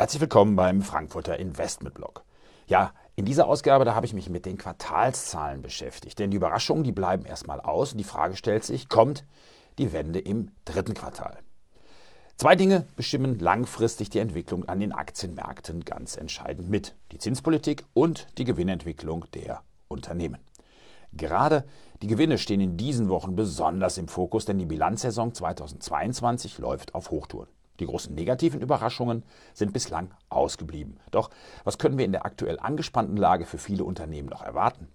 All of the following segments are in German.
Herzlich willkommen beim Frankfurter Investment Blog. Ja, in dieser Ausgabe, da habe ich mich mit den Quartalszahlen beschäftigt. Denn die Überraschungen, die bleiben erstmal aus und die Frage stellt sich, kommt die Wende im dritten Quartal? Zwei Dinge bestimmen langfristig die Entwicklung an den Aktienmärkten ganz entscheidend mit. Die Zinspolitik und die Gewinnentwicklung der Unternehmen. Gerade die Gewinne stehen in diesen Wochen besonders im Fokus, denn die Bilanzsaison 2022 läuft auf Hochtouren. Die großen negativen Überraschungen sind bislang ausgeblieben. Doch was können wir in der aktuell angespannten Lage für viele Unternehmen noch erwarten?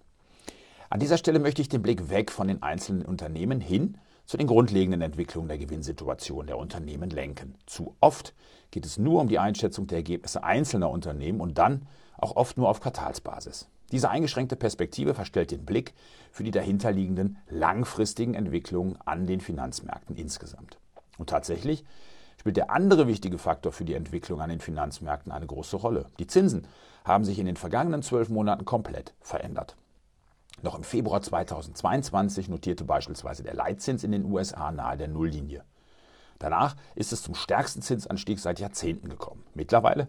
An dieser Stelle möchte ich den Blick weg von den einzelnen Unternehmen hin zu den grundlegenden Entwicklungen der Gewinnsituation der Unternehmen lenken. Zu oft geht es nur um die Einschätzung der Ergebnisse einzelner Unternehmen und dann auch oft nur auf Quartalsbasis. Diese eingeschränkte Perspektive verstellt den Blick für die dahinterliegenden langfristigen Entwicklungen an den Finanzmärkten insgesamt. Und tatsächlich spielt der andere wichtige Faktor für die Entwicklung an den Finanzmärkten eine große Rolle. Die Zinsen haben sich in den vergangenen zwölf Monaten komplett verändert. Noch im Februar 2022 notierte beispielsweise der Leitzins in den USA nahe der Nulllinie. Danach ist es zum stärksten Zinsanstieg seit Jahrzehnten gekommen. Mittlerweile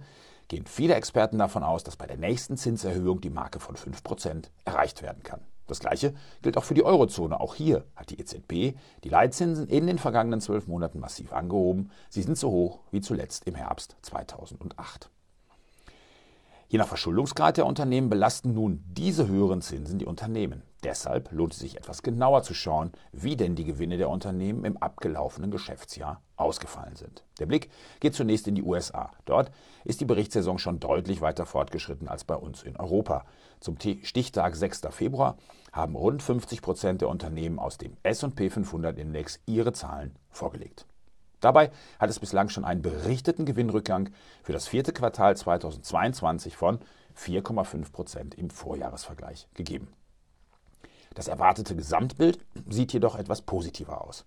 gehen viele Experten davon aus, dass bei der nächsten Zinserhöhung die Marke von 5% erreicht werden kann. Das gleiche gilt auch für die Eurozone. Auch hier hat die EZB die Leitzinsen in den vergangenen zwölf Monaten massiv angehoben. Sie sind so hoch wie zuletzt im Herbst 2008. Je nach Verschuldungsgrad der Unternehmen belasten nun diese höheren Zinsen die Unternehmen. Deshalb lohnt es sich etwas genauer zu schauen, wie denn die Gewinne der Unternehmen im abgelaufenen Geschäftsjahr ausgefallen sind. Der Blick geht zunächst in die USA. Dort ist die Berichtssaison schon deutlich weiter fortgeschritten als bei uns in Europa. Zum Stichtag 6. Februar haben rund 50 Prozent der Unternehmen aus dem SP 500 Index ihre Zahlen vorgelegt. Dabei hat es bislang schon einen berichteten Gewinnrückgang für das vierte Quartal 2022 von 4,5 Prozent im Vorjahresvergleich gegeben. Das erwartete Gesamtbild sieht jedoch etwas positiver aus.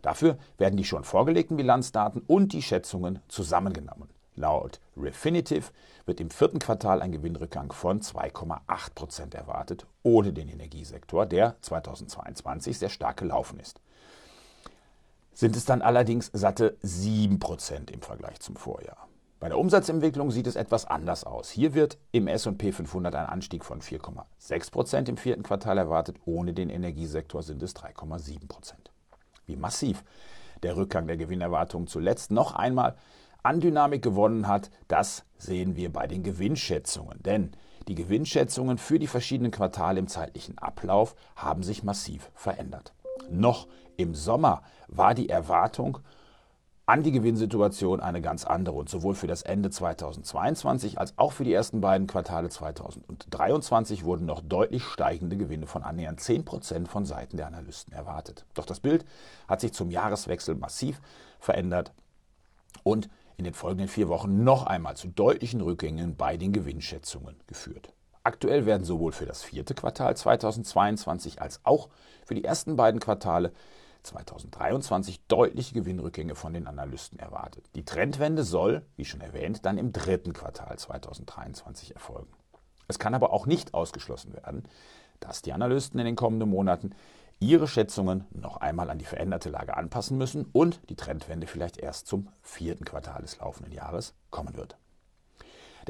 Dafür werden die schon vorgelegten Bilanzdaten und die Schätzungen zusammengenommen. Laut Refinitiv wird im vierten Quartal ein Gewinnrückgang von 2,8 Prozent erwartet, ohne den Energiesektor, der 2022 sehr stark gelaufen ist sind es dann allerdings satte 7% im Vergleich zum Vorjahr. Bei der Umsatzentwicklung sieht es etwas anders aus. Hier wird im SP 500 ein Anstieg von 4,6% im vierten Quartal erwartet. Ohne den Energiesektor sind es 3,7%. Wie massiv der Rückgang der Gewinnerwartungen zuletzt noch einmal an Dynamik gewonnen hat, das sehen wir bei den Gewinnschätzungen. Denn die Gewinnschätzungen für die verschiedenen Quartale im zeitlichen Ablauf haben sich massiv verändert. Noch im Sommer war die Erwartung an die Gewinnsituation eine ganz andere. Und sowohl für das Ende 2022 als auch für die ersten beiden Quartale 2023 wurden noch deutlich steigende Gewinne von annähernd 10 Prozent von Seiten der Analysten erwartet. Doch das Bild hat sich zum Jahreswechsel massiv verändert und in den folgenden vier Wochen noch einmal zu deutlichen Rückgängen bei den Gewinnschätzungen geführt. Aktuell werden sowohl für das vierte Quartal 2022 als auch für die ersten beiden Quartale 2023 deutliche Gewinnrückgänge von den Analysten erwartet. Die Trendwende soll, wie schon erwähnt, dann im dritten Quartal 2023 erfolgen. Es kann aber auch nicht ausgeschlossen werden, dass die Analysten in den kommenden Monaten ihre Schätzungen noch einmal an die veränderte Lage anpassen müssen und die Trendwende vielleicht erst zum vierten Quartal des laufenden Jahres kommen wird.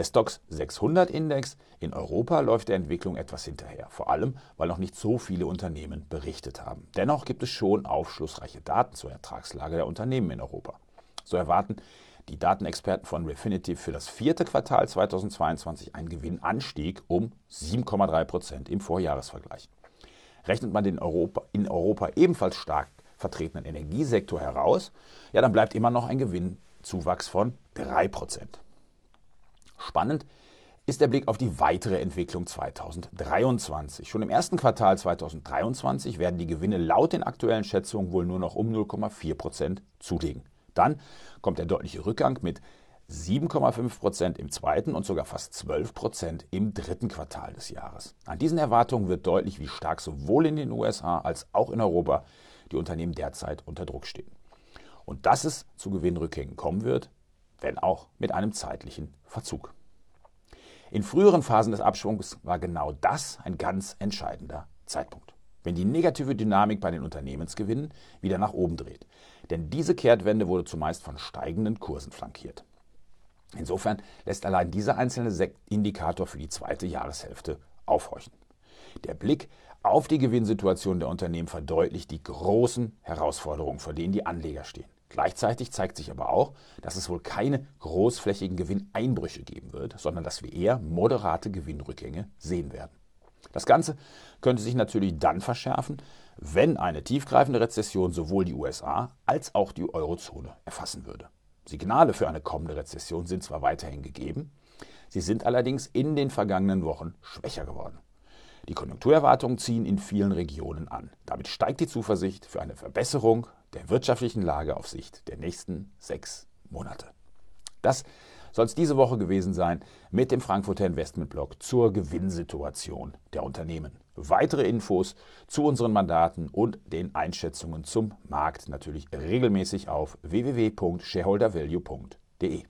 Der Stocks 600 Index in Europa läuft der Entwicklung etwas hinterher, vor allem weil noch nicht so viele Unternehmen berichtet haben. Dennoch gibt es schon aufschlussreiche Daten zur Ertragslage der Unternehmen in Europa. So erwarten die Datenexperten von Refinitiv für das vierte Quartal 2022 einen Gewinnanstieg um 7,3 Prozent im Vorjahresvergleich. Rechnet man den Europa, in Europa ebenfalls stark vertretenen Energiesektor heraus, ja, dann bleibt immer noch ein Gewinnzuwachs von 3 Prozent. Spannend ist der Blick auf die weitere Entwicklung 2023. Schon im ersten Quartal 2023 werden die Gewinne laut den aktuellen Schätzungen wohl nur noch um 0,4 Prozent zulegen. Dann kommt der deutliche Rückgang mit 7,5 Prozent im zweiten und sogar fast 12 Prozent im dritten Quartal des Jahres. An diesen Erwartungen wird deutlich, wie stark sowohl in den USA als auch in Europa die Unternehmen derzeit unter Druck stehen. Und dass es zu Gewinnrückgängen kommen wird, wenn auch mit einem zeitlichen Verzug. In früheren Phasen des Abschwungs war genau das ein ganz entscheidender Zeitpunkt, wenn die negative Dynamik bei den Unternehmensgewinnen wieder nach oben dreht. Denn diese Kehrtwende wurde zumeist von steigenden Kursen flankiert. Insofern lässt allein dieser einzelne Indikator für die zweite Jahreshälfte aufhorchen. Der Blick auf die Gewinnsituation der Unternehmen verdeutlicht die großen Herausforderungen, vor denen die Anleger stehen. Gleichzeitig zeigt sich aber auch, dass es wohl keine großflächigen Gewinneinbrüche geben wird, sondern dass wir eher moderate Gewinnrückgänge sehen werden. Das Ganze könnte sich natürlich dann verschärfen, wenn eine tiefgreifende Rezession sowohl die USA als auch die Eurozone erfassen würde. Signale für eine kommende Rezession sind zwar weiterhin gegeben, sie sind allerdings in den vergangenen Wochen schwächer geworden. Die Konjunkturerwartungen ziehen in vielen Regionen an. Damit steigt die Zuversicht für eine Verbesserung der wirtschaftlichen Lage auf Sicht der nächsten sechs Monate. Das soll es diese Woche gewesen sein mit dem Frankfurter Investmentblog zur Gewinnsituation der Unternehmen. Weitere Infos zu unseren Mandaten und den Einschätzungen zum Markt natürlich regelmäßig auf www.shareholdervalue.de.